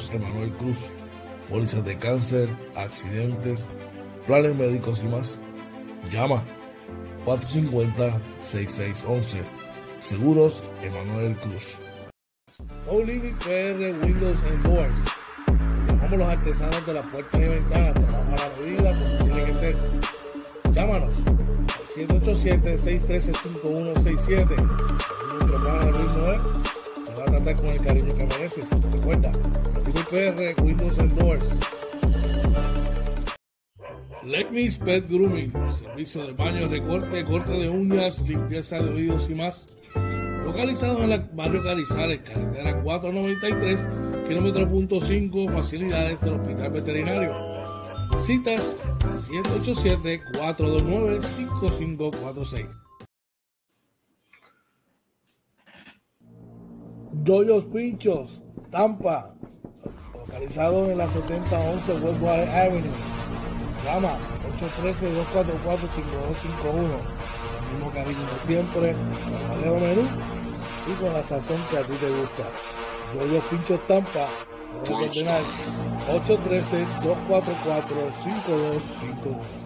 Seguros Emanuel Cruz. Pólizas de cáncer, accidentes, planes médicos y más. Llama 450-6611. Seguros Emanuel Cruz. No Limit PR Windows and Doors. Llamamos los artesanos de las puertas y ventanas. La tiene que ser. Llámanos 787-613-5167. Plan Luis con el cariño que mereces. Recuerda, PR Windows and Doors. Legnis Pet Grooming, servicio de baño, recorte, corte de uñas, limpieza de oídos y más. Localizado en el barrio Carizales, carretera 493, kilómetro punto 5, facilidades del Hospital Veterinario. Citas 787-429-5546. Doyos Pinchos, Tampa, localizado en la 7011 Westwater Avenue. Llama 813-244-5251. El mismo cariño de siempre, con Valero Menú y con la sazón que a ti te gusta. Doyos Pinchos Tampa, 813-244-5251.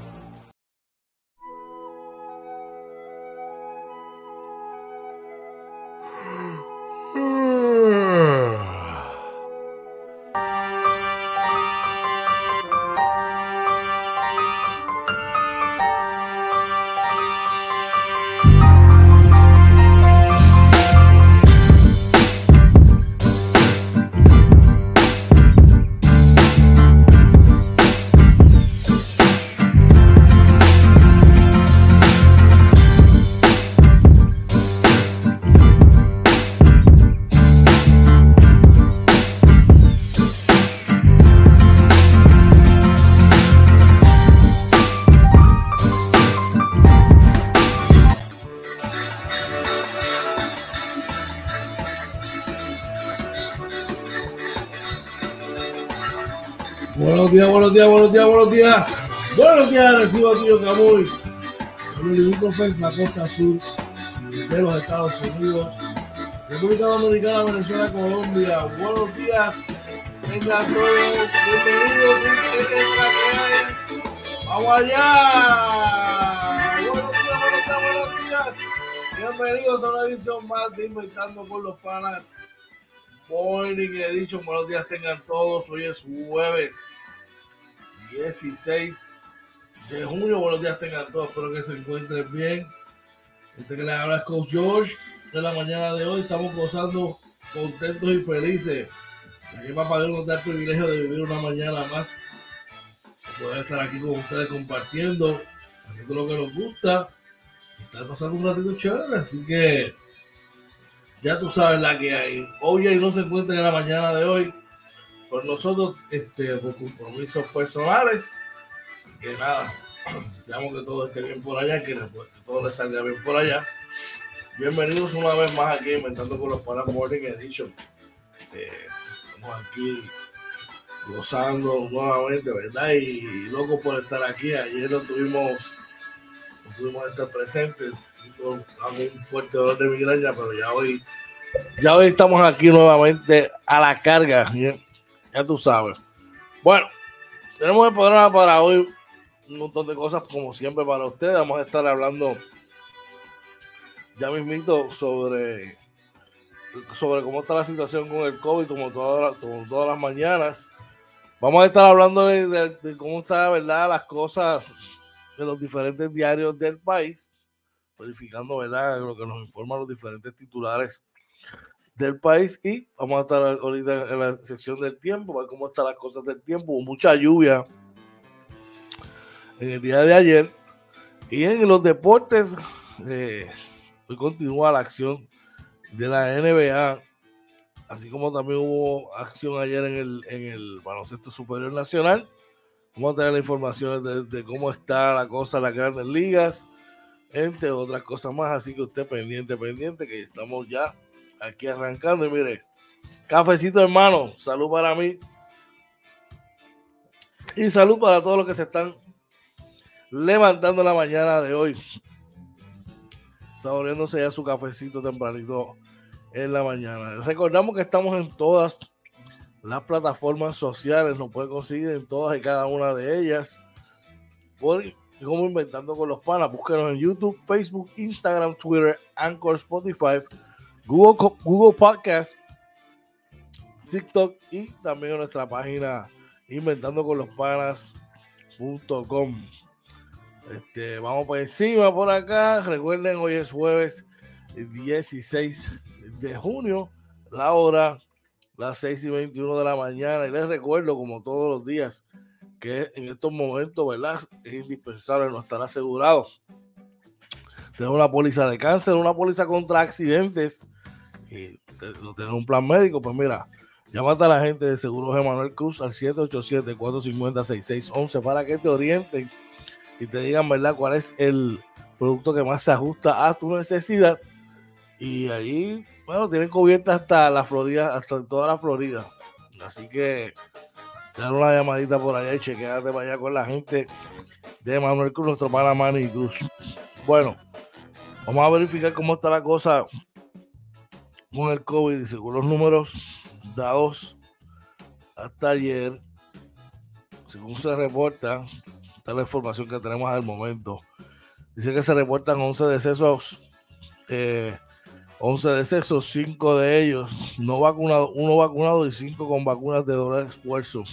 Días, buenos días, buenos días, buenos días. Recibo a Tío Camuy. Limítrofe la costa sur de los Estados Unidos, República Dominicana, Venezuela, Colombia. Buenos días, venga todos, bienvenidos. ¿Qué es la que hay? ¡Vamos allá! Buenos días, buenos días, buenos días. Bienvenidos a una edición más de Inventando con los Panas. Morning Edition. Buenos días tengan todos. Hoy es jueves 16 de junio. Buenos días tengan todos. Espero que se encuentren bien. Este que les habla es Coach George. En la mañana de hoy estamos gozando contentos y felices. Aquí Papá Dios nos da el privilegio de vivir una mañana más. Poder estar aquí con ustedes compartiendo, haciendo lo que nos gusta. Y estar pasando un ratito chévere. Así que ya tú sabes la que hay. Hoy no se encuentra en la mañana de hoy. Por nosotros, este, por compromisos personales. Así que nada, deseamos que todo esté bien por allá, que, todo les salga bien por allá. Bienvenidos una vez más aquí, inventando con los Panas Morning Edition. Eh, estamos aquí gozando nuevamente, ¿verdad? Y, loco por estar aquí. Ayer no tuvimos, no tuvimos estar presentes con un fuerte dolor de migraña, pero ya hoy, ya hoy estamos aquí nuevamente a la carga, ya, ya tú sabes. Bueno, tenemos el programa para hoy, un montón de cosas como siempre para ustedes. Vamos a estar hablando ya mismito sobre, sobre cómo está la situación con el COVID, como todas, como todas las mañanas. Vamos a estar hablando de, de, de cómo está, ¿verdad? Las cosas de los diferentes diarios del país verificando ¿verdad? lo que nos informan los diferentes titulares del país y vamos a estar ahorita en la sección del tiempo, ver cómo están las cosas del tiempo, Hubo mucha lluvia en el día de ayer y en los deportes eh, continúa la acción de la NBA así como también hubo acción ayer en el, en el baloncesto superior nacional vamos a tener la información de, de cómo está la cosa en las grandes ligas entre otras cosas más. Así que usted pendiente, pendiente, que estamos ya aquí arrancando. Y mire, cafecito hermano, salud para mí. Y salud para todos los que se están levantando la mañana de hoy. Saboreándose ya su cafecito tempranito en la mañana. Recordamos que estamos en todas las plataformas sociales, nos pueden conseguir en todas y cada una de ellas. Por como Inventando con los Panas, búsquenos en YouTube, Facebook, Instagram, Twitter, Anchor, Spotify, Google, Google Podcast, TikTok y también nuestra página inventando con los panas.com. Este, vamos por encima por acá. Recuerden, hoy es jueves 16 de junio, la hora las 6 y 21 de la mañana. Y les recuerdo, como todos los días, que en estos momentos, ¿verdad? Es indispensable no estar asegurado. Tener una póliza de cáncer, una póliza contra accidentes y tener un plan médico, pues mira, llámate a la gente de Seguros Emanuel Cruz al 787-450-6611 para que te orienten y te digan, ¿verdad?, cuál es el producto que más se ajusta a tu necesidad. Y ahí, bueno, tienen cubierta hasta la Florida, hasta toda la Florida. Así que dar una llamadita por allá y chequeate para allá con la gente de Manuel Cruz, nuestro pana Manny Cruz. Bueno, vamos a verificar cómo está la cosa con el COVID y según los números dados hasta ayer, según se reporta, esta es la información que tenemos al momento. Dice que se reportan 11 decesos, eh, 11 decesos, 5 de ellos no vacunados, uno vacunado y 5 con vacunas de doble esfuerzo.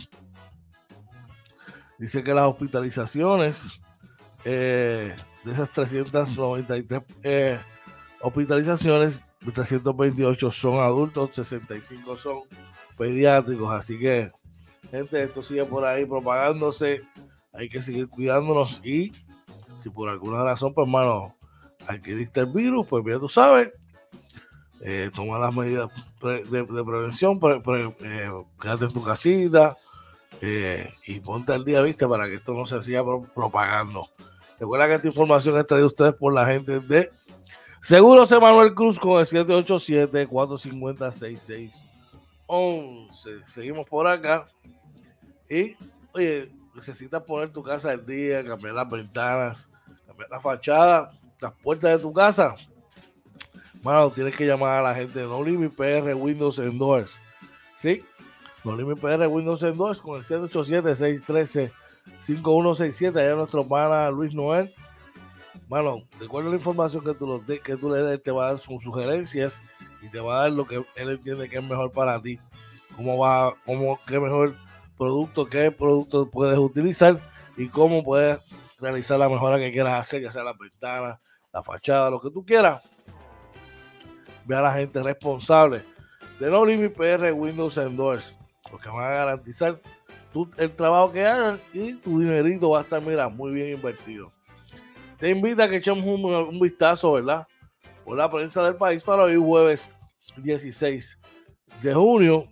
Dice que las hospitalizaciones eh, de esas 393 eh, hospitalizaciones, 328 son adultos, 65 son pediátricos. Así que, gente, esto sigue por ahí propagándose. Hay que seguir cuidándonos y si por alguna razón, pues hermano, adquiriste el virus, pues ya tú sabes, eh, toma las medidas de, prevención, eh, quédate en tu casita eh, y ponte al día, viste, para que esto no se siga propagando. Recuerda que esta información es traída a ustedes por la gente de Seguros Emanuel Cruz con el 787-450-6611. Seguimos por acá. Y, oye, necesitas poner tu casa al día, cambiar las ventanas, cambiar la fachada, las puertas de tu casa bueno, tienes que llamar a la gente de No Limit PR Windows Doors. ¿Sí? No Limit PR Windows Doors con el 787-613-5167. Allá nuestro pana Luis Noel. Bueno, recuerda la información que tú, que tú le des, te va a dar sus sugerencias y te va a dar lo que él entiende que es mejor para ti. Cómo va, cómo, qué mejor producto, qué producto puedes utilizar y cómo puedes realizar la mejora que quieras hacer, ya sea la ventana, la fachada, lo que tú quieras ve a la gente responsable de No Limit PR Windows Doors, porque van a garantizar el trabajo que hagan y tu dinerito va a estar, mira, muy bien invertido. Te invito a que echemos un, vistazo, ¿verdad? Por la prensa del país para hoy, jueves 16 de junio,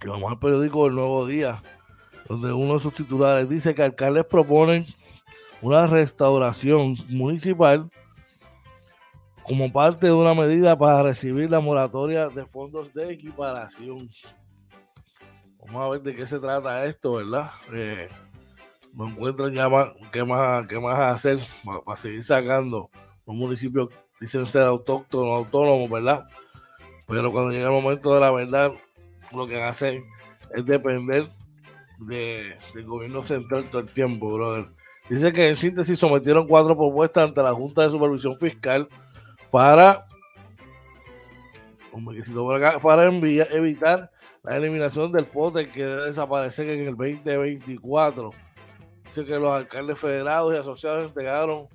que vamos al periódico El Nuevo Día, donde uno de sus titulares dice que alcaldes proponen una restauración municipal como parte de una medida para recibir la moratoria de fondos de equiparación. Vamos a ver de qué se trata esto, ¿verdad? Eh, no encuentran ya más, qué más, qué más hacer para, seguir sacando. Los municipios dicen ser autóctonos, autónomos, ¿verdad? Pero cuando llega el momento de la verdad, lo que hacen es depender de, del gobierno central todo el tiempo, brother. Dice que en síntesis sometieron cuatro propuestas ante la Junta de Supervisión Fiscal para, para evitar la eliminación del pote que debe desaparecer en el 2024. Dice que los alcaldes federados y asociados entregaron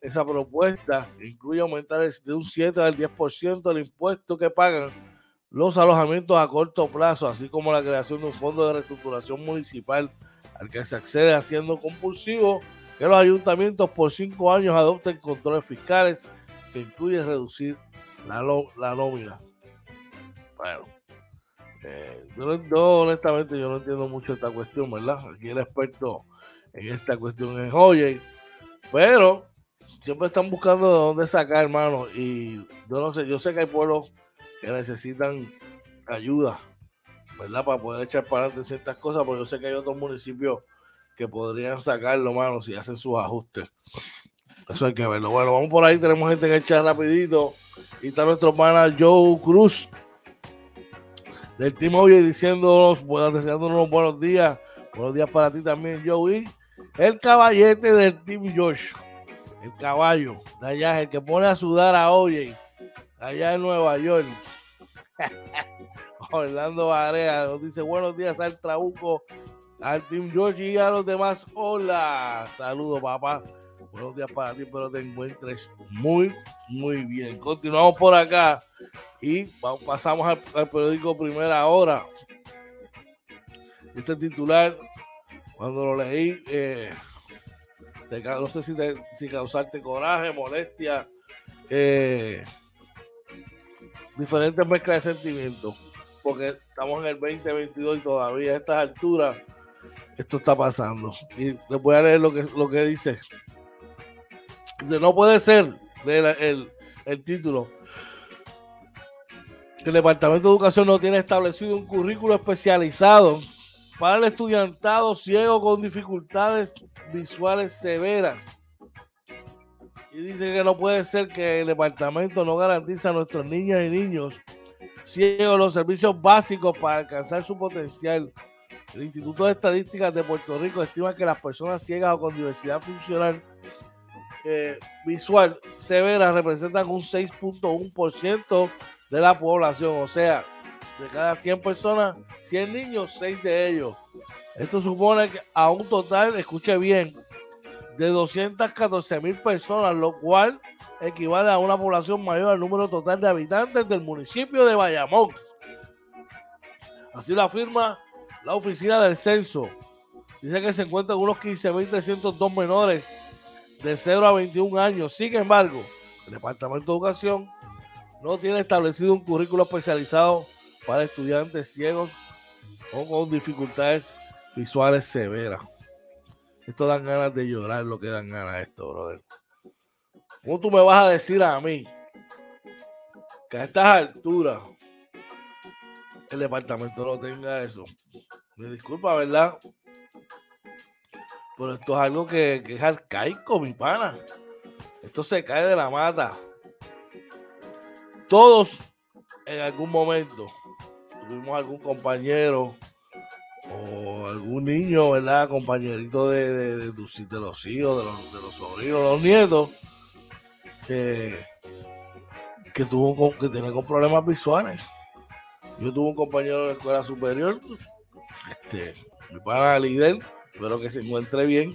esa propuesta que incluye aumentar de un 7 al 10% el impuesto que pagan los alojamientos a corto plazo, así como la creación de un fondo de reestructuración municipal al que se accede haciendo compulsivo que los ayuntamientos por cinco años adopten controles fiscales que incluye reducir la, la nómina. Bueno, eh, yo, honestamente yo no entiendo mucho esta cuestión, ¿verdad? Aquí el experto en esta cuestión es Oye, pero siempre están buscando de dónde sacar, hermano. Y yo no sé, yo sé que hay pueblos que necesitan ayuda, ¿verdad? Para poder echar para adelante ciertas cosas, pero yo sé que hay otros municipios que podrían sacarlo, hermano, si hacen sus ajustes. Eso hay que verlo. Bueno, vamos por ahí. Tenemos gente que echa rapidito. Y está nuestro pana Joe Cruz. del Team Oye diciéndonos, deseándonos buenos días. Buenos días para ti también, Joey. El caballete del Team Josh. El caballo de allá, el que pone a sudar a Oye, allá en Nueva York. Orlando Barea nos dice buenos días al Trabuco, al Team George y a los demás. Hola, saludos papá. Buenos días para ti, espero te encuentres muy, muy bien. Continuamos por acá y pasamos al, periódico Primera Hora. Este titular, cuando lo leí, eh, no sé si, si causarte coraje, molestia, eh, diferentes mezclas de sentimientos, porque estamos en el 2022 y todavía a estas alturas esto está pasando. Y les voy a leer lo que, lo que dice. Dice, no puede ser, el, el título, que el Departamento de Educación no tiene establecido un currículo especializado para el estudiantado ciego con dificultades visuales severas. Y dice que no puede ser que el departamento no garantice a nuestros niñas y niños ciegos los servicios básicos para alcanzar su potencial. El Instituto de Estadísticas de Puerto Rico estima que las personas ciegas o con diversidad funcional eh, visual severa representan un 6.1% de la población. O sea, de cada 100 personas, 100 niños, 6 de ellos. Esto supone que a un total, escuche bien, de 214 mil personas, lo cual equivale a una población mayor al número total de habitantes del municipio de Bayamón. Así lo afirma la oficina del censo. Dice que se encuentran unos 15.302 menores de 0 a 21 años. Sin embargo, el Departamento de Educación no tiene establecido un currículo especializado para estudiantes ciegos o con dificultades visuales severas. Esto dan ganas de llorar lo que dan ganas esto, brother. ¿Cómo tú me vas a decir a mí que a estas alturas el departamento no tenga eso? Me disculpa, ¿verdad? Pero esto es algo que, que es arcaico, mi pana. Esto se cae de la mata. Todos en algún momento tuvimos algún compañero o algún niño, ¿verdad? Compañerito de, de, de, de los hijos, de los, de los sobrinos, los nietos, que, que tuvo que tenía con problemas visuales. Yo tuve un compañero de la escuela superior, este, mi pana líder, espero que se encuentre bien,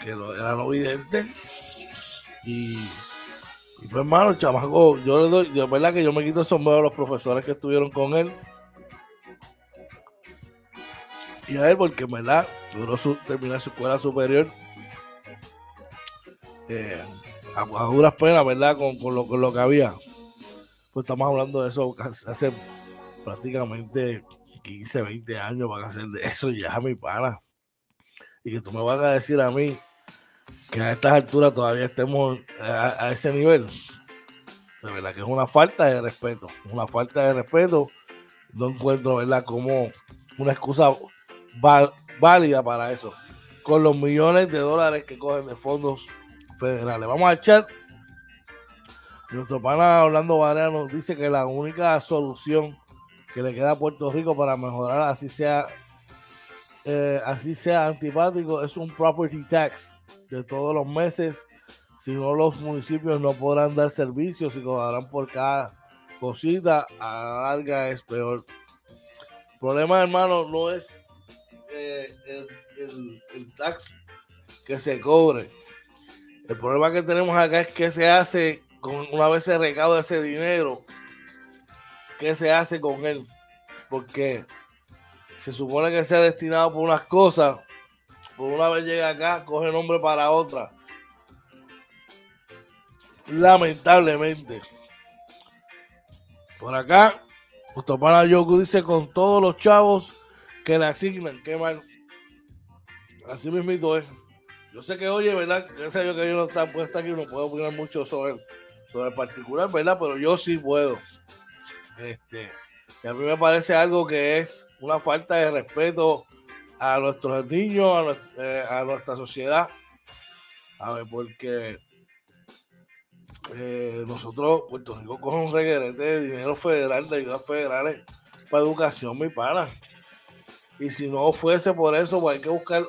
que era no vidente. Y pues hermano, chamaco, yo le doy, yo verdad que yo me quito el sombrero a los profesores que estuvieron con él y a él porque verdad logró su, terminar su escuela superior eh, a, duras penas, ¿verdad? Con, con, lo, con, lo, que había. Pues estamos hablando de eso hace prácticamente 15, 20 años para hacer de eso ya, mi pana. Y que tú me vas a decir a mí que a estas alturas todavía estemos a, ese nivel. De verdad que es una falta de respeto. Una falta de respeto. No encuentro, ¿verdad? Como una excusa válida para eso, con los millones de dólares que cogen de fondos federales. Vamos a echar. Nuestro pana Orlando Varela nos dice que la única solución que le queda a Puerto Rico para mejorar, así sea, eh, así sea antipático, es un property tax de todos los meses. Si no, los municipios no podrán dar servicios y cobrarán por cada cosita. A la larga es peor. El problema, hermano, no es el, el, tax que se cobre. El problema que tenemos acá es que se hace con una vez se recauda ese dinero, ¿qué se hace con él? Porque se supone que sea destinado por unas cosas, por una vez llega acá, coge nombre para otra. Lamentablemente. Por acá, nuestro pana Yoku dice con todos los chavos que le asignan, qué mal. Así mismo es. Yo sé que, oye, ¿verdad? Ya sé yo que yo no está puesta aquí, no puedo opinar mucho sobre, sobre el particular, ¿verdad? Pero yo sí puedo. Este, y a mí me parece algo que es una falta de respeto a nuestros niños, a eh, a nuestra sociedad. A ver, porque eh, nosotros, Puerto Rico, coge un reguerete de dinero federal, de ayudas federales para educación, mi pana. Y si no fuese por eso, pues hay que buscar,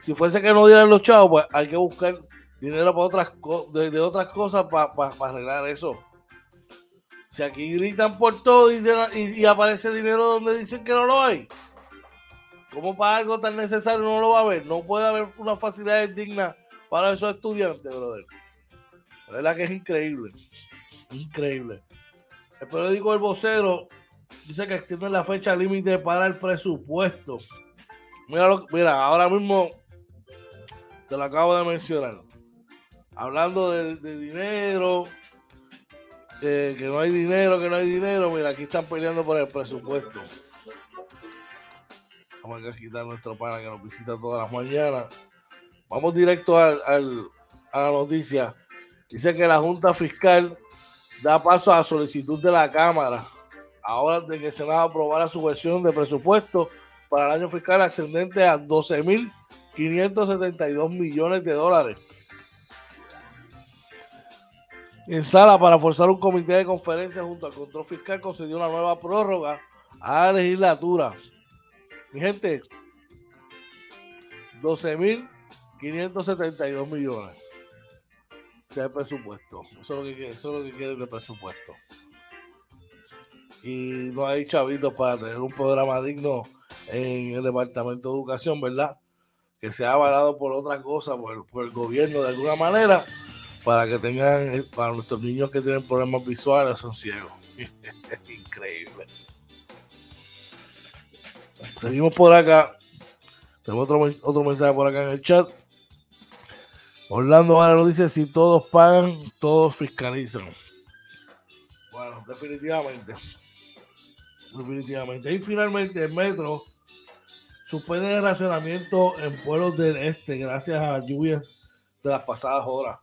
si fuese que no dieran los chavos, pues hay que buscar dinero para otras, de, otras cosas para arreglar eso. Si aquí gritan por todo y, y, aparece dinero donde dicen que no lo hay, ¿cómo para algo tan necesario no lo va a haber? No puede haber una facilidad digna para esos estudiantes, brother. La verdad que es increíble. Increíble. El periódico El Vocero dice que extiende la fecha límite para el presupuesto. Mira, mira, ahora mismo te lo acabo de mencionar. Hablando de dinero, que no hay dinero, que no hay dinero. Mira, aquí están peleando por el presupuesto. Vamos a quitar nuestro pana que nos visita todas las mañanas. Vamos directo al, a la noticia. Dice que la Junta Fiscal da paso a la solicitud de la Cámara ahora de que el Senado aprobara su versión de presupuesto para el año fiscal ascendente a 12.572 millones de dólares en sala para forzar un comité de conferencia junto al control fiscal concedió una nueva prórroga a la legislatura. Mi gente, 12.572 millones. Ese es el presupuesto. Eso es lo que, eso es lo que quieren de presupuesto. Y no hay chavitos para tener un programa digno en el Departamento de Educación, ¿verdad? Que sea avalado por otra cosa, por el gobierno de alguna manera para que tengan, eh, para nuestros niños que tienen problemas visuales, son ciegos. Increíble. Seguimos por acá. Tenemos otro, otro mensaje por acá en el chat. Orlando ahora nos dice: si todos pagan, todos fiscalizan. Bueno, definitivamente. Definitivamente. Y finalmente el metro suspende el racionamiento en pueblos del este gracias a lluvias de las pasadas horas.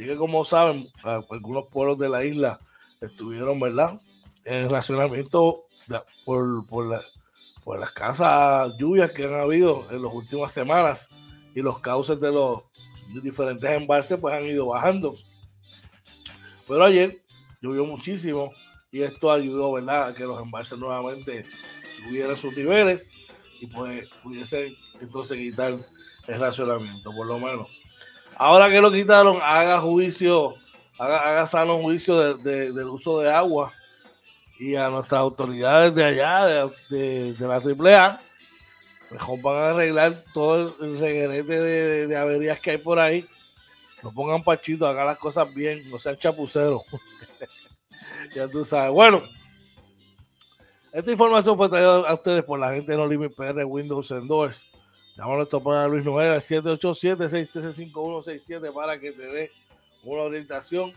Y que como saben, algunos pueblos de la isla estuvieron, ¿verdad? En racionamiento por, las casas lluvias que han habido en las últimas semanas y los cauces de los diferentes embalses pues han ido bajando. Pero ayer llovió muchísimo y esto ayudó, ¿verdad?, a que los embalses nuevamente subieran sus niveles y pues pudiesen entonces quitar el racionamiento, por lo menos. Ahora que lo quitaron, haga juicio, haga, haga sano juicio de, del uso de agua y a nuestras autoridades de allá, de, de, la AAA, mejor van a arreglar todo el reguerete de, averías que hay por ahí. No pongan pachito, hagan las cosas bien, no sean chapuceros. ya tú sabes. Bueno, esta información fue traída a ustedes por la gente de No Limit PR Windows and. Llámalo esto para Luis Noel al 787-613-5167 para que te dé una orientación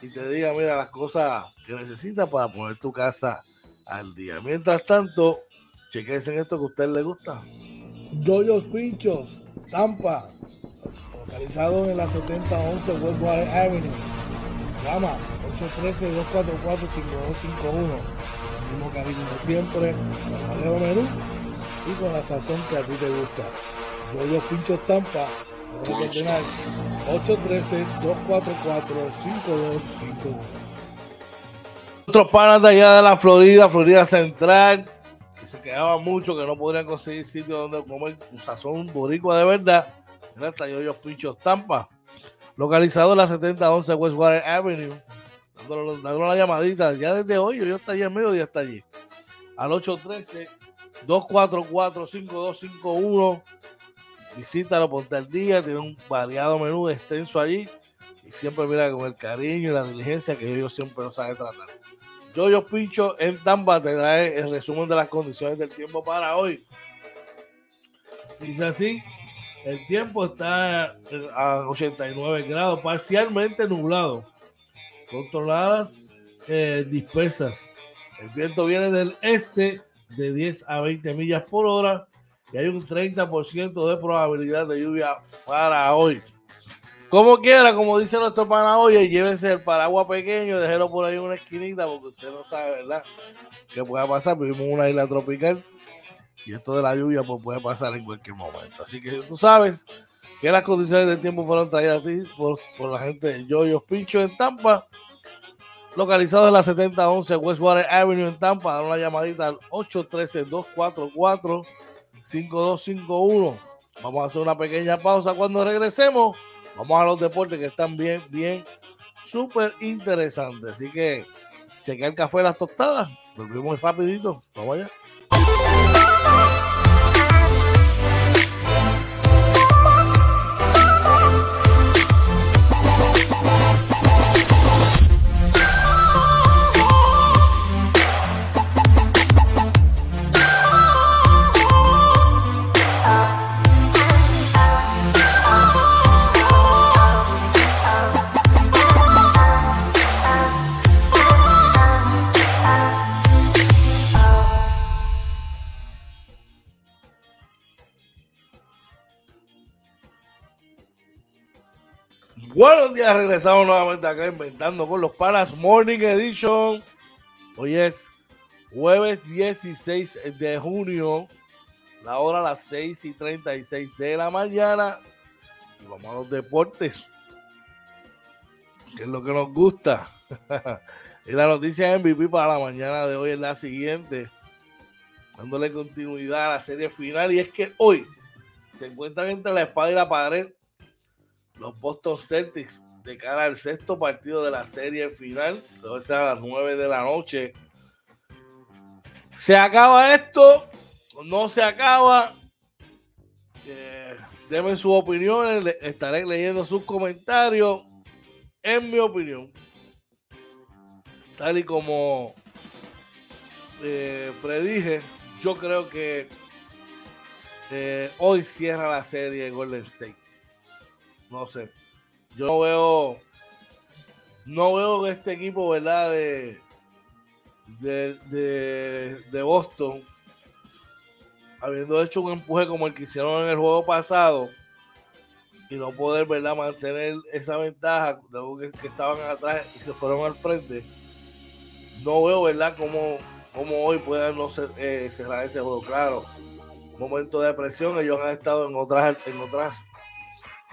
y te diga, mira, las cosas que necesitas para poner tu casa al día. Mientras tanto, chequense en esto que a usted le gusta. Yoyos Pinchos, Tampa, localizado en la 7011 Westwater Avenue. Llama 813-244-5251. El mismo cariño de siempre. Mario Menú y con la sazón que a ti te gusta. Yo los pincho Tampa, 813-244-5251. Otros panas de allá de la Florida, Florida Central, que se quedaban mucho, que no podrían conseguir sitio donde comer un sazón boricua de verdad. Está yo los pinchos Tampa, localizado en la 7011 Westwater Avenue. Dándole, dándole la llamadita, ya desde hoy, yo está allí en medio y está allí. Al 813 244-5251. Visítalo, ponte al día. Tiene un variado menú extenso allí. Y siempre mira con el cariño y la diligencia que ellos siempre lo saben tratar. Yo, yo Pincho en Tampa te trae el resumen de las condiciones del tiempo para hoy. Dice así: el tiempo está a 89 grados, parcialmente nublado, controladas eh, dispersas. El viento viene del este de 10 a 20 millas por hora y hay un 30% de probabilidad de lluvia para hoy. Como quiera, como dice nuestro pana llévense el paraguas pequeño, déjelo por ahí en una esquinita porque usted no sabe, ¿verdad? ¿Qué puede pasar? Vivimos en una isla tropical y esto de la lluvia pues, puede pasar en cualquier momento. Así que tú sabes, que las condiciones del tiempo fueron traídas a ti por, la gente de Yoyos Pincho en Tampa, localizado en la 7011 Westwater Avenue en Tampa. Dar una llamadita al 813-244-5251. Vamos a hacer una pequeña pausa cuando regresemos. Vamos a los deportes que están bien, bien, súper interesantes. Así que chequea el café las tostadas. Volvemos rapidito. Vamos allá. Buenos días, regresamos nuevamente acá inventando con los panas Morning Edition. Hoy es jueves 16 de junio, la hora a las 6 y 36 de la mañana. Y vamos a los deportes, que es lo que nos gusta. y la noticia MVP para la mañana de hoy es la siguiente, dándole continuidad a la serie final. Y es que hoy se encuentran entre la espada y la pared los Boston Celtics de cara al sexto partido de la serie final. Debe ser a las 9 de la noche. ¿Se acaba esto? ¿No se acaba? Eh, denme sus opiniones. Estaré leyendo sus comentarios. En mi opinión, tal y como eh, predije, yo creo que eh, hoy cierra la serie Golden State no sé. Yo no veo, no veo este equipo, ¿verdad? De, de, de, Boston, habiendo hecho un empuje como el que hicieron en el juego pasado y no poder, ¿verdad? Mantener esa ventaja de que, que estaban atrás y se fueron al frente. No veo, ¿verdad? Cómo, hoy puedan no eh, cerrar ese juego. Claro, momento de presión, ellos han estado en otras, en otras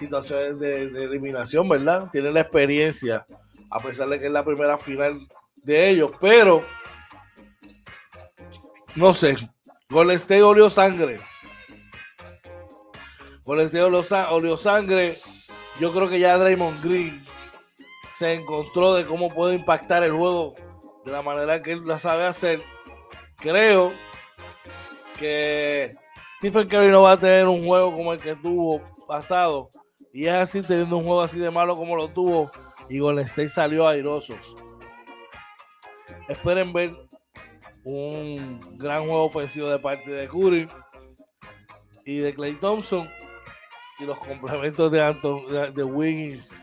situaciones de, eliminación, ¿verdad? Tienen la experiencia, a pesar de que es la primera final de ellos, pero no sé, Golden State olió sangre. Golden State olió sangre. Yo creo que ya Draymond Green se encontró de cómo puede impactar el juego de la manera que él la sabe hacer. Creo que Stephen Curry no va a tener un juego como el que tuvo pasado, y es así, teniendo un juego así de malo como lo tuvo, y Golden State salió airoso. Esperen ver un gran juego ofensivo de parte de Curry y de Clay Thompson y los complementos de Anton de Wiggins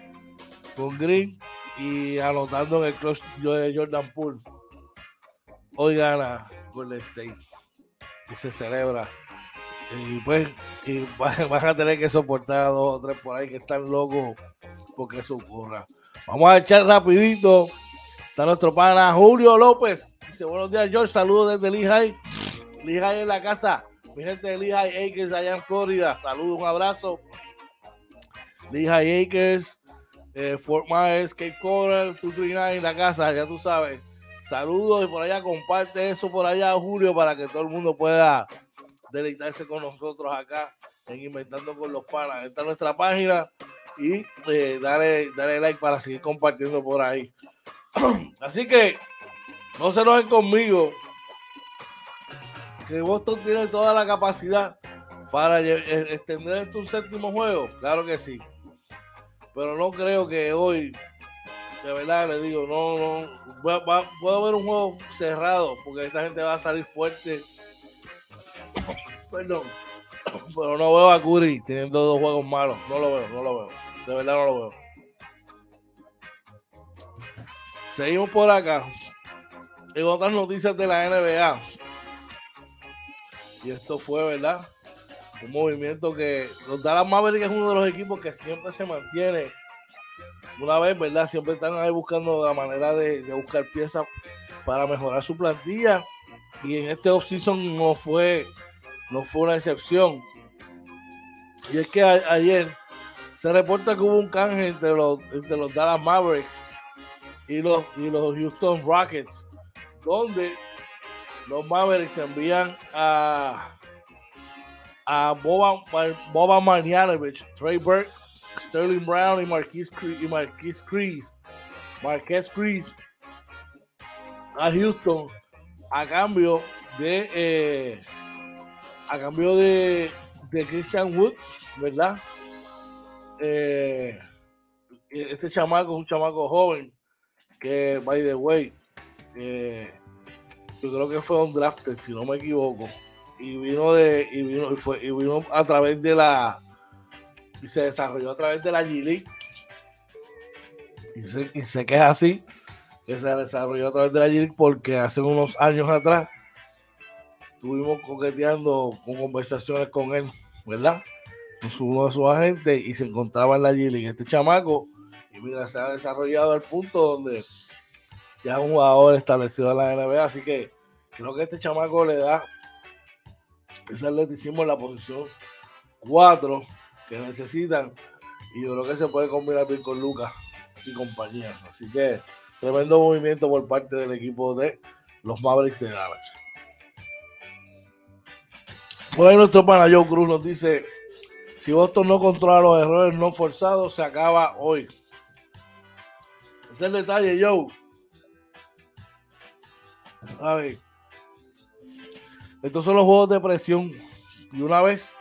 con Green y anotando en el clutch de Jordan Poole. Hoy gana Golden State y se celebra y pues y van a tener que soportar a dos o tres por ahí que están locos porque eso ocurra. Vamos a echar rapidito. Está nuestro pana Julio López. Dice, buenos días, George. Saludos desde Lehigh. Lehigh en la casa. Mi gente de Lehigh Acres allá en Florida. Saludos, un abrazo. Lehigh Acres, eh, Fort Myers, Cape Coral, 239 en la casa, ya tú sabes. Saludos y por allá comparte eso por allá, Julio, para que todo el mundo pueda deleitarse con nosotros acá en Inventando con los Panas. Esta es nuestra página y eh, dale, like para seguir compartiendo por ahí. Así que no se enojen conmigo, que Boston tiene toda la capacidad para eh, extender este séptimo juego. Claro que sí. Pero no creo que hoy, de verdad le digo, no, no, puedo ver un juego cerrado, porque esta gente va a salir fuerte Perdón. Pero no veo a Curry teniendo dos juegos malos. No lo veo, no lo veo. De verdad no lo veo. Seguimos por acá. En otras noticias de la NBA. Y esto fue, ¿verdad? Un movimiento que los Dallas Mavericks es uno de los equipos que siempre se mantiene. Una vez, ¿verdad? Siempre están ahí buscando la manera de, de buscar piezas para mejorar su plantilla. Y en este offseason no fue no fue una excepción. Y es que ayer Se reporta que hubo un canje entre los, entre los Dallas Mavericks y los, y los Houston Rockets, donde los Mavericks envían a, a Boba, Boba Marjanovic, Trey Burke, Sterling Brown y Marquis y Marquis Chris, Marquez Chris a Houston a cambio de eh, a cambio de, de Christian Wood, ¿verdad? Eh, este chamaco es un chamaco joven que, by the way, eh, yo creo que fue un draft, si no me equivoco, y vino de y vino, y fue, y vino a través de la y se desarrolló a través de la G League y sé, y sé que es así que se desarrolló a través de la G League porque hace unos años atrás estuvimos coqueteando con conversaciones con él, ¿verdad? Con uno de sus agentes y se encontraba en la G League. Este chamaco, y mira, se ha desarrollado al punto donde ya es un jugador establecido en la NBA, así que creo que este chamaco le da ese atleticismo en la posición 4 que necesitan y yo creo que se puede combinar bien con Lucas y compañía. Así que tremendo movimiento por parte del equipo de los Mavericks de Dallas. Hoy nuestro pana Joe Cruz nos dice, si Boston no controla los errores no forzados, se acaba hoy. Ese es el detalle, Joe. A ver. Estos son los juegos de presión. Y una vez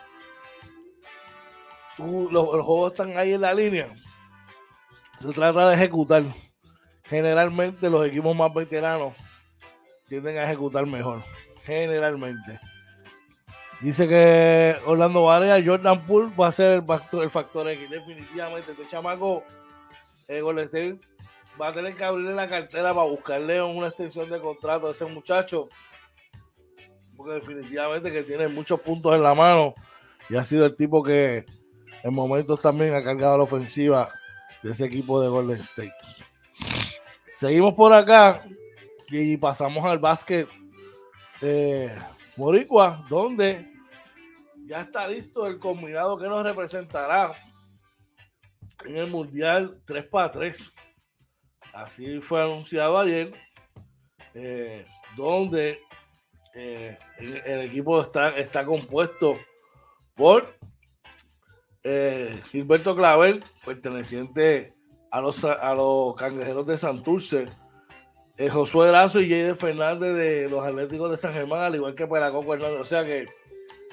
los, los juegos están ahí en la línea, se trata de ejecutar. Generalmente los equipos más veteranos tienden a ejecutar mejor. Generalmente. Dice que Orlando Varela, Jordan Poole va a ser el factor, el factor X. Definitivamente, este chamaco, eh, va a tener que abrirle la cartera para buscarle una extensión de contrato a ese muchacho. Porque definitivamente que tiene muchos puntos en la mano y ha sido el tipo que en momentos también ha cargado la ofensiva de ese equipo de Golden State. Seguimos por acá y pasamos al básquet. Eh, Boricua, donde ya está listo el combinado que nos representará en el Mundial 3 para 3. Así fue anunciado ayer, eh, donde eh, el, equipo está, está compuesto por eh, Gilberto Clavel, perteneciente a los, a los cangrejeros de Santurce, eh, Josué Grazo y Jader Fernández de los Atléticos de San Germán, al igual que Pelacoco Hernández. O sea que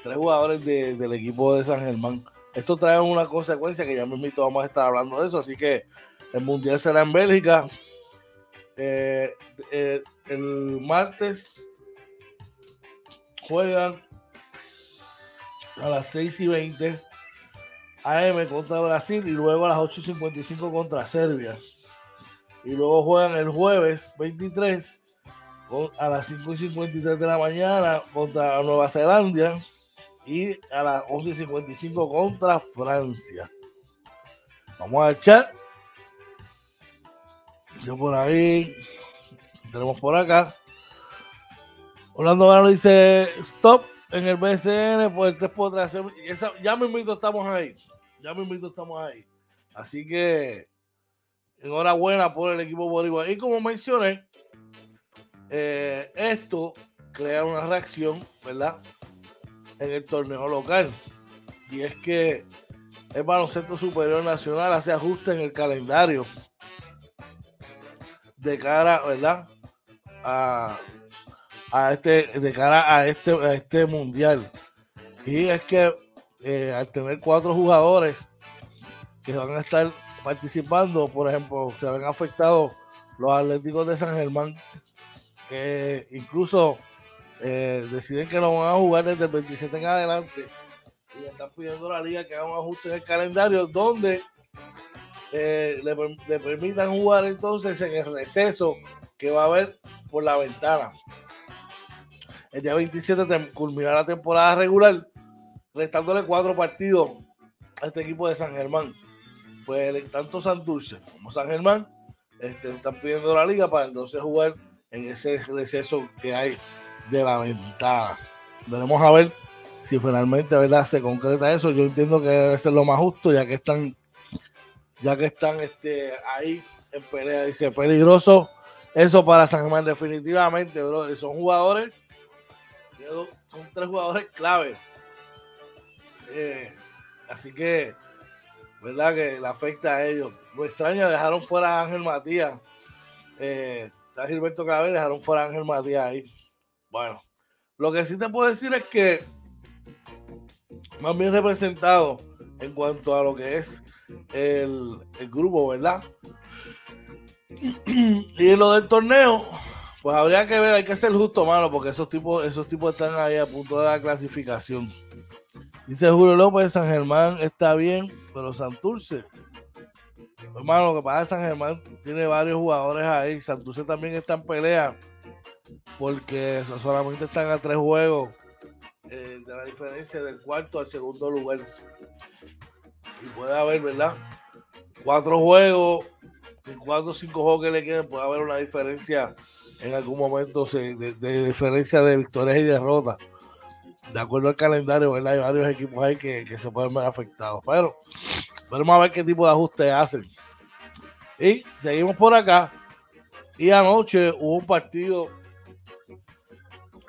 tres jugadores del equipo de San Germán. Esto trae una consecuencia que ya mismo vamos a estar hablando de eso. Así que el Mundial será en Bélgica. Eh, eh, el martes juegan a las 6 y 20 AM contra Brasil y luego a las 8 y 55 contra Serbia y luego juegan el jueves 23 a las 5 y 53 de la mañana contra Nueva Zelanda y a las 11 y 55 contra Francia. Vamos al chat. Yo por ahí. Tenemos por acá. Orlando Gano dice stop en el BCN por el 3 por 3. Ya me invito, estamos ahí. Ya me invito, estamos ahí. Así que enhorabuena por el equipo Bolívar. Y como mencioné, eh, esto crea una reacción, ¿verdad? En el torneo local. Y es que el baloncesto superior nacional hace ajuste en el calendario de cara, ¿verdad? A, este, de cara a este, a este mundial. Y es que eh, al tener cuatro jugadores que van a estar participando, por ejemplo, se ven afectados los Atléticos de San Germán, que incluso eh, deciden que no van a jugar desde el 27 en adelante y están pidiendo a la liga que haga un ajuste en el calendario donde eh, le, permitan jugar entonces en el receso que va a haber por la ventana. El día 27 culminará la temporada regular, restándole cuatro partidos a este equipo de San Germán pues tanto Santurce como San Germán este, están pidiendo la liga para entonces jugar en ese receso que hay de la ventana. Veremos a ver si finalmente ¿verdad? se concreta eso. Yo entiendo que debe ser lo más justo, ya que están ya que están este, ahí en pelea. Dice, peligroso eso para San Germán, definitivamente, bro. Son jugadores, son tres jugadores clave. Eh, así que, ¿verdad? Que le afecta a ellos. Lo extraño, dejaron fuera a Ángel Matías. Eh, está Gilberto Clavel, dejaron fuera a Ángel Matías ahí. Bueno, lo que sí te puedo decir es que más bien representado en cuanto a lo que es el, el grupo, ¿verdad? y lo del torneo, pues habría que ver, hay que ser justo, mano, porque esos tipos, esos tipos están ahí a punto de la clasificación. Dice Julio López, San Germán está bien, pero Santurce. Hermano, lo que pasa es San Germán tiene varios jugadores ahí. Santurce también está en pelea, porque solamente están a tres juegos eh, de la diferencia del cuarto al segundo lugar. Y puede haber, ¿verdad? Cuatro juegos en cuatro o cinco juegos que le queden puede haber una diferencia en algún momento de, diferencia de victorias y derrotas. De acuerdo al calendario, ¿verdad? Hay varios equipos ahí que, se pueden ver afectados. Pero vamos a ver qué tipo de ajustes hacen. Y seguimos por acá. Y anoche hubo un partido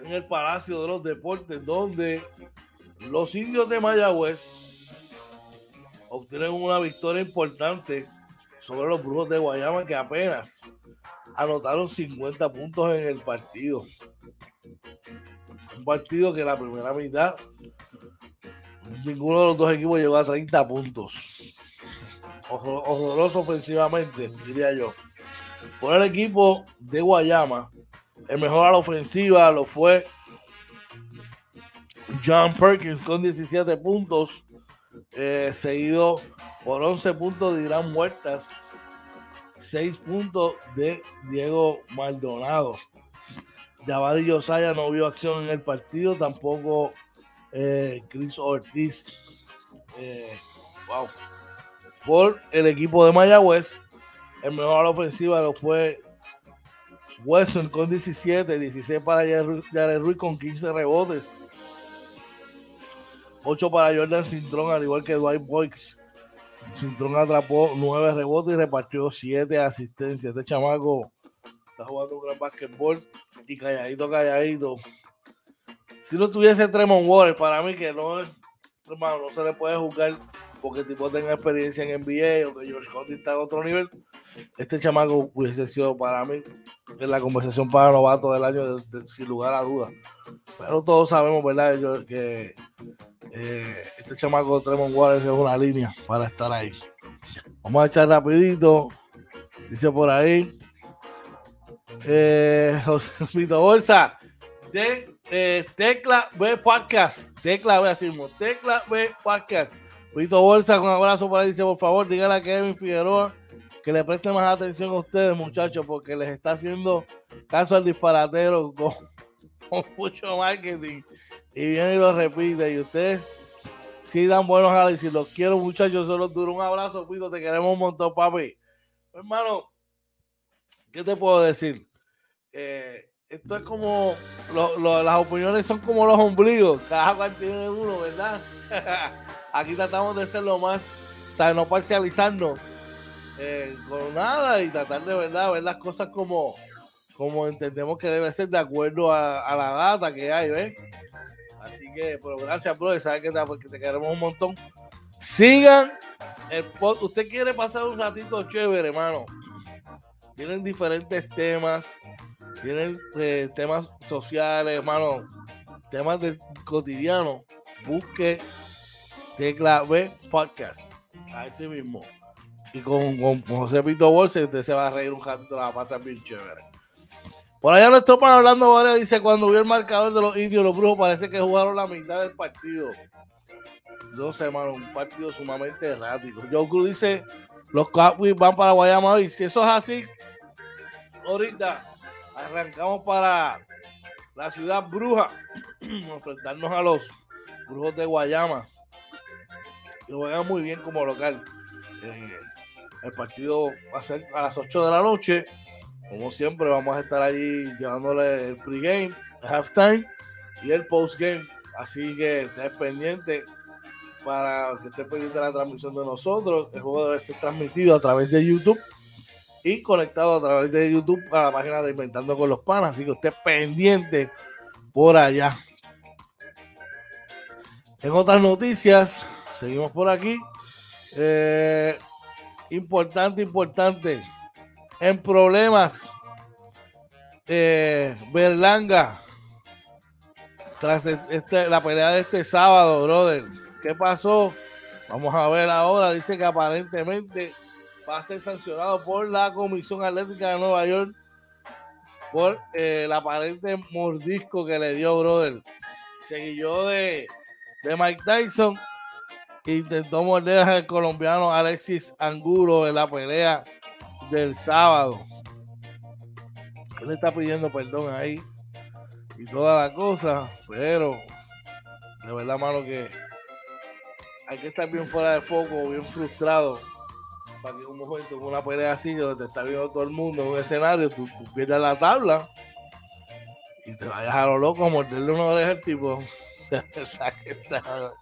en el Palacio de los Deportes donde los indios de Mayagüez obtienen una victoria importante sobre los Brujos de Guayama que apenas anotaron 50 puntos en el partido. Un partido que la primera mitad ninguno de los dos equipos llegó a 30 puntos. Horroroso ofensivamente, diría yo. Por el equipo de Guayama, el mejor a la ofensiva lo fue John Perkins con 17 puntos, eh, seguido por 11 puntos de Irán Muertas, 6 puntos de Diego Maldonado. Javari Yosaya no vio acción en el partido, tampoco eh, Chris Ortiz. Eh, wow. Por el equipo de Mayagüez, el mejor ofensiva lo fue Wesson con 17, 16 para Jared Ruiz con 15 rebotes, 8 para Jordan Cintrón, al igual que Dwight Boyks Cintrón atrapó nueve rebotes y repartió siete asistencias. Este chamaco está jugando un gran basquetbol y calladito, calladito. Si no tuviese Tremont Waters, para mí que no, hermano, no se le puede jugar porque el tipo tenga experiencia en NBA o que George Conti está en otro nivel. Este chamaco hubiese sido para mí en la conversación para novato del año, sin lugar a dudas. Pero todos sabemos, ¿verdad? que eh, este chamaco Tremont Waters es una línea para estar ahí. Vamos a echar rapidito. Dice por ahí. Eh, Bolsa de eh, Tecla B Podcast. Tecla B, así. Tecla B Podcast. Vito Bolsa, un abrazo por ahí. Dice, por favor, dígale a Kevin Figueroa que le preste más atención a ustedes, muchachos, porque les está haciendo caso al disparatero con mucho marketing y viene y lo repite. Y ustedes sí dan buenos análisis. Los quiero, muchachos. Solo duro un abrazo, Pito. Te queremos un montón, papi. Hermano, ¿qué te puedo decir? Eh, esto es como las opiniones son como los ombligos. Cada cual tiene uno, ¿verdad? Aquí tratamos de ser lo más, o no parcializarnos eh, con nada y tratar de verdad ver las cosas como, como entendemos que debe ser de acuerdo a, la data que hay, ¿ves? Así que, pero gracias, bro. Sabes que porque te queremos un montón. Sigan el Usted quiere pasar un ratito chévere, hermano. Tienen diferentes temas. Tienen eh, temas sociales, hermano. Temas de cotidiano. Busque Tecla B Podcast. A ese mismo. Y con, con, José Pito Bolsa, usted se va a reír un ratito, la va a pasar bien chévere. Por allá nuestro pan hablando ahora dice cuando vio el marcador de los indios, los brujos parece que jugaron la mitad del partido. No sé, hermano, un partido sumamente errático. Joe Cruz dice, los Cowboys van para Guayama y si eso es así, ahorita arrancamos para la ciudad bruja, enfrentarnos a los brujos de Guayama. Y juegan muy bien como local. Eh, el partido va a ser a las 8 de la noche. Como siempre, vamos a estar ahí llevándole el pregame, el halftime y el postgame. Así que estés pendiente para que esté pendiente de la transmisión de nosotros. El juego debe ser transmitido a través de YouTube y conectado a través de YouTube a la página de Inventando con los Panas. Así que usted pendiente por allá. En otras noticias, seguimos por aquí. Eh, importante, importante. En problemas, eh, Berlanga, tras este, la pelea de este sábado, brother. ¿Qué pasó? Vamos a ver ahora. Dice que aparentemente va a ser sancionado por la Comisión Atlética de Nueva York por eh, el aparente mordisco que le dio, brother. Seguido de, de Mike Tyson. Intentó morder al colombiano Alexis Angulo en la pelea del sábado. Él está pidiendo perdón ahí y toda la cosa, pero de verdad, mano, que hay que estar bien fuera de foco, bien frustrado, para que un momento, una pelea así, donde te está viendo todo el mundo en un escenario, tú, pierdas la tabla y te vayas a lo loco a morderle una oreja al tipo. que está,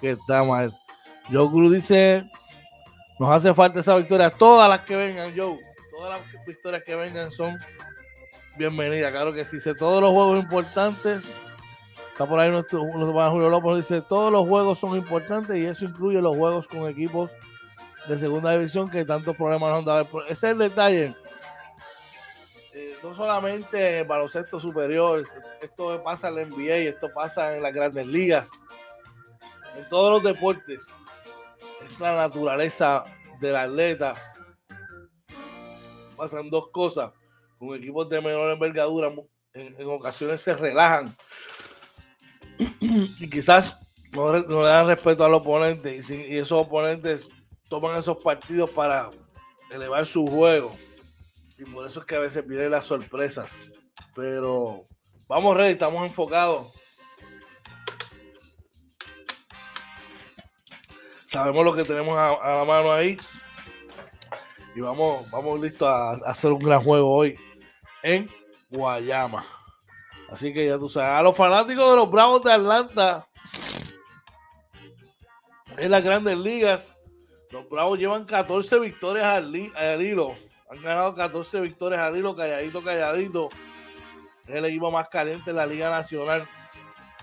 que está mal. Joe Cruz dice: Nos hace falta esa victoria. Todas las que vengan, Joe, todas las victorias que vengan son bienvenidas. Claro que sí. Todos los juegos importantes Está por ahí nuestro, Julio López, dice, todos los juegos son importantes y eso incluye los juegos con equipos de segunda división que tantos problemas nos han dado. Ese es el detalle. Eh, no solamente en el baloncesto superior, esto pasa en la NBA, esto pasa en las grandes ligas, en todos los deportes. Es la naturaleza del atleta. Pasan dos cosas. Con equipos de menor envergadura, en ocasiones se relajan y quizás no, le dan respeto al oponente y, esos oponentes toman esos partidos para elevar su juego. Y por eso es que a veces vienen las sorpresas. Pero vamos, Rey, estamos enfocados. Sabemos lo que tenemos a, la mano ahí. Y vamos, vamos listos a hacer un gran juego hoy en Guayama. Así que ya tú sabes, a los fanáticos de los Bravos de Atlanta en las grandes ligas, los Bravos llevan 14 victorias al, hilo. Han ganado 14 victorias al hilo, calladito, calladito. Es el equipo más caliente de la Liga Nacional.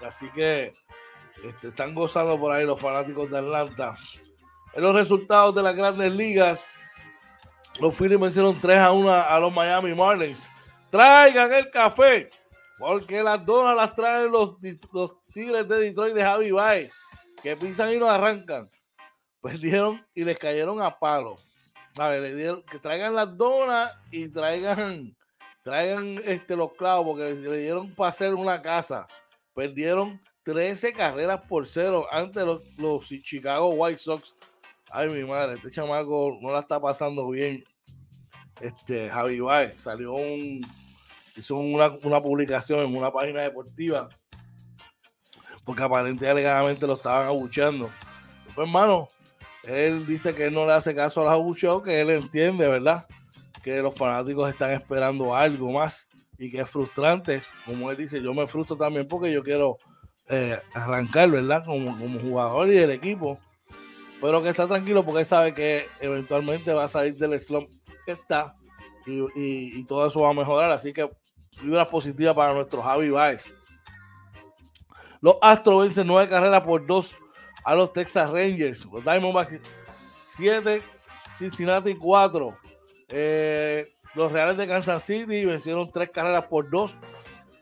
Así que este, están gozando por ahí los fanáticos de Atlanta. En los resultados de las grandes ligas, los Phillies vencieron 3 a 1 a los Miami Marlins. Traigan el café. Porque las donas las traen los, Tigres de Detroit de Javi Baez, que pisan y no arrancan. Perdieron y les cayeron a palo. le dieron, que traigan las donas y traigan, traigan este, los clavos, porque le, dieron para hacer una casa. Perdieron 13 carreras por cero ante los, los Chicago White Sox. Ay, mi madre, este chamaco no la está pasando bien. Este, Javi Baez salió un hizo una, publicación en una página deportiva porque aparentemente alegadamente lo estaban abucheando. Pues hermano, él dice que él no le hace caso a los abucheos, que él entiende, ¿verdad? Que los fanáticos están esperando algo más y que es frustrante. Como él dice, yo me frustro también porque yo quiero eh, arrancar, ¿verdad? Como, como jugador y el equipo. Pero que está tranquilo porque él sabe que eventualmente va a salir del slump que está y, y todo eso va a mejorar. Así que Vibra positiva para nuestro Javi Baez. Los Astros vencen nueve carreras por dos a los Texas Rangers. Los Diamondbacks 7, Cincinnati 4. Eh, los Reales de Kansas City vencieron tres carreras por dos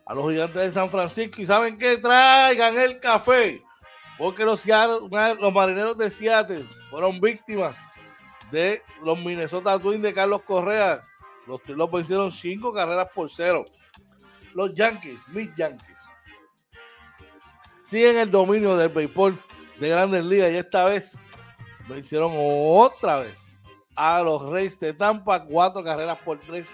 a los Gigantes de San Francisco. ¿Y saben qué? Traigan el café. Porque los, los marineros de Seattle fueron víctimas de los Minnesota Twins de Carlos Correa. Los, los vencieron cinco carreras por cero los Yankees, mis Yankees, siguen el dominio del béisbol de Grandes Ligas y esta vez lo hicieron otra vez a los Reyes de Tampa, cuatro carreras por tres.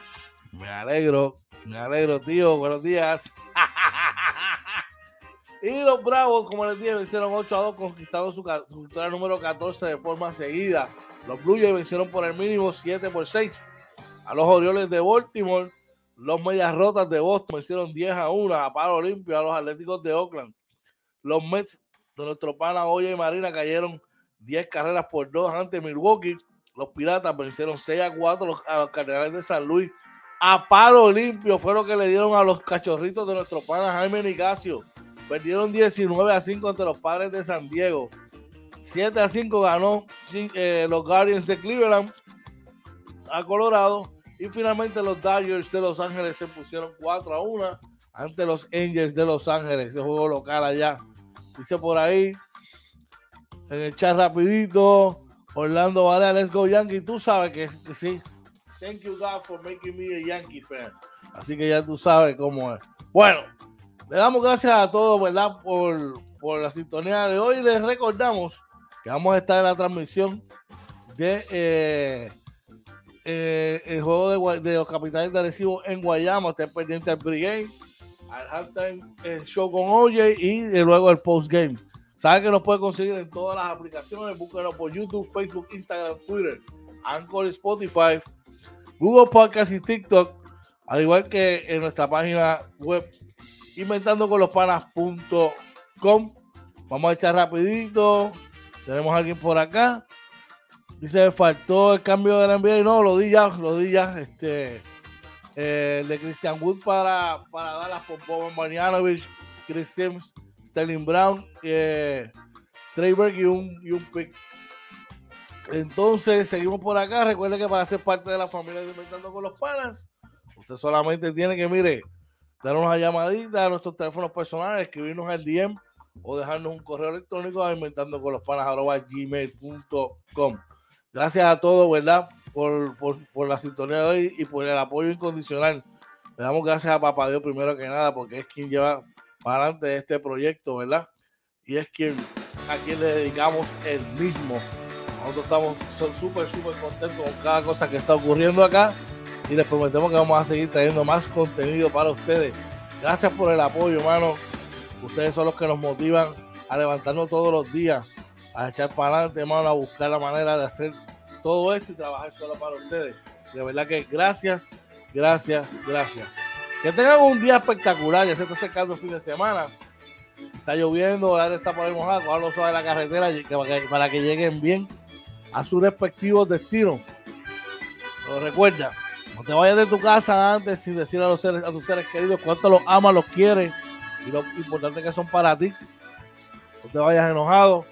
Me alegro, me alegro, tío. Buenos días. y los Bravos, como les dije, vencieron 8 a 2, conquistando su, victoria número 14 de forma seguida. Los Blue Jays vencieron por el mínimo 7 por 6 a los Orioles de Baltimore los Medias Rotas de Boston hicieron 10 a 1 a palo limpio a los Atléticos de Oakland. Los Mets de nuestro pana Oye y Marina cayeron 10 carreras por 2 ante Milwaukee. Los Piratas vencieron 6 a 4 a los Cardenales de San Luis. A palo limpio fue lo que le dieron a los cachorritos de nuestro pana Jaime Nicasio. Perdieron 19 a 5 ante los padres de San Diego. 7 a 5 ganó eh, los Guardians de Cleveland a Colorado. Y finalmente los Dodgers de Los Ángeles se pusieron 4 a 1 ante los Angels de Los Ángeles. Ese juego local allá. Dice por ahí, en el chat rapidito, Orlando Vale, let's go Yankee. Tú sabes que, sí. Thank you God for making me a Yankee fan. Así que ya tú sabes cómo es. Bueno, le damos gracias a todos, ¿verdad? Por, por la sintonía de hoy. Les recordamos que vamos a estar en la transmisión de eh, eh, el juego de, los capitanes de Recibo en Guayama. Estén pendientes al pregame, al halftime eh, show con OJ y luego el postgame. Saben que nos puede conseguir en todas las aplicaciones. Búsquenos por YouTube, Facebook, Instagram, Twitter, Anchor, Spotify, Google Podcast y TikTok. Al igual que en nuestra página web inventando con los panas.com. Vamos a echar rapidito. Tenemos a alguien por acá. Dice, faltó el cambio de la NBA. No, lo di ya, lo di ya. Este, eh, de Christian Wood para, para dar las por Boban Marjanovic, Chris Sims, Sterling Brown, eh, Trey y un, y un pick. Entonces, seguimos por acá. Recuerde que para ser parte de la familia de Inventando con los Panas, usted solamente tiene que, mire, darnos una llamadita a nuestros teléfonos personales, escribirnos al DM o dejarnos un correo electrónico a inventando con los panas gmail.com. Gracias a todos, ¿verdad? Por, por, la sintonía de hoy y por el apoyo incondicional. Le damos gracias a Papá Dios primero que nada, porque es quien lleva para adelante este proyecto, ¿verdad? Y es quien a quien le dedicamos el mismo. Nosotros estamos súper, súper contentos con cada cosa que está ocurriendo acá y les prometemos que vamos a seguir trayendo más contenido para ustedes. Gracias por el apoyo, hermano. Ustedes son los que nos motivan a levantarnos todos los días, a echar para adelante, hermano, a buscar la manera de hacer todo esto y trabajar solo para ustedes. De verdad que gracias, gracias, gracias. Que tengan un día espectacular, ya se está acercando el fin de semana. Está lloviendo, aire está por ahí mojado, cogerlo suave la carretera para que lleguen bien a sus respectivos destinos. Pero recuerda, no te vayas de tu casa antes sin decir a, los seres, tus seres queridos cuánto los amas, los quieres y lo importante que son para ti. No te vayas enojado.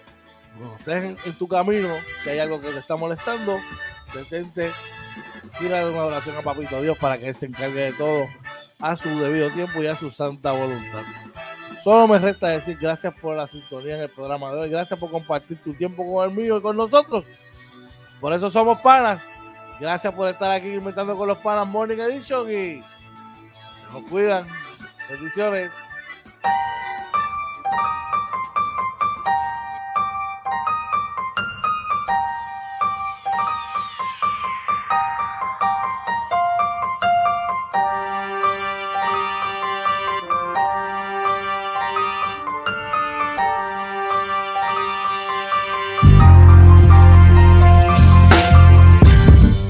Cuando estés en, tu camino, si hay algo que te está molestando, detente, tira una oración a Papito Dios para que Él se encargue de todo a su debido tiempo y a su santa voluntad. Solo me resta decir gracias por la sintonía en el programa de hoy. Gracias por compartir tu tiempo con el mío y con nosotros. Por eso somos panas. Gracias por estar aquí inventando con los panas Morning Edition y se nos cuidan. Bendiciones.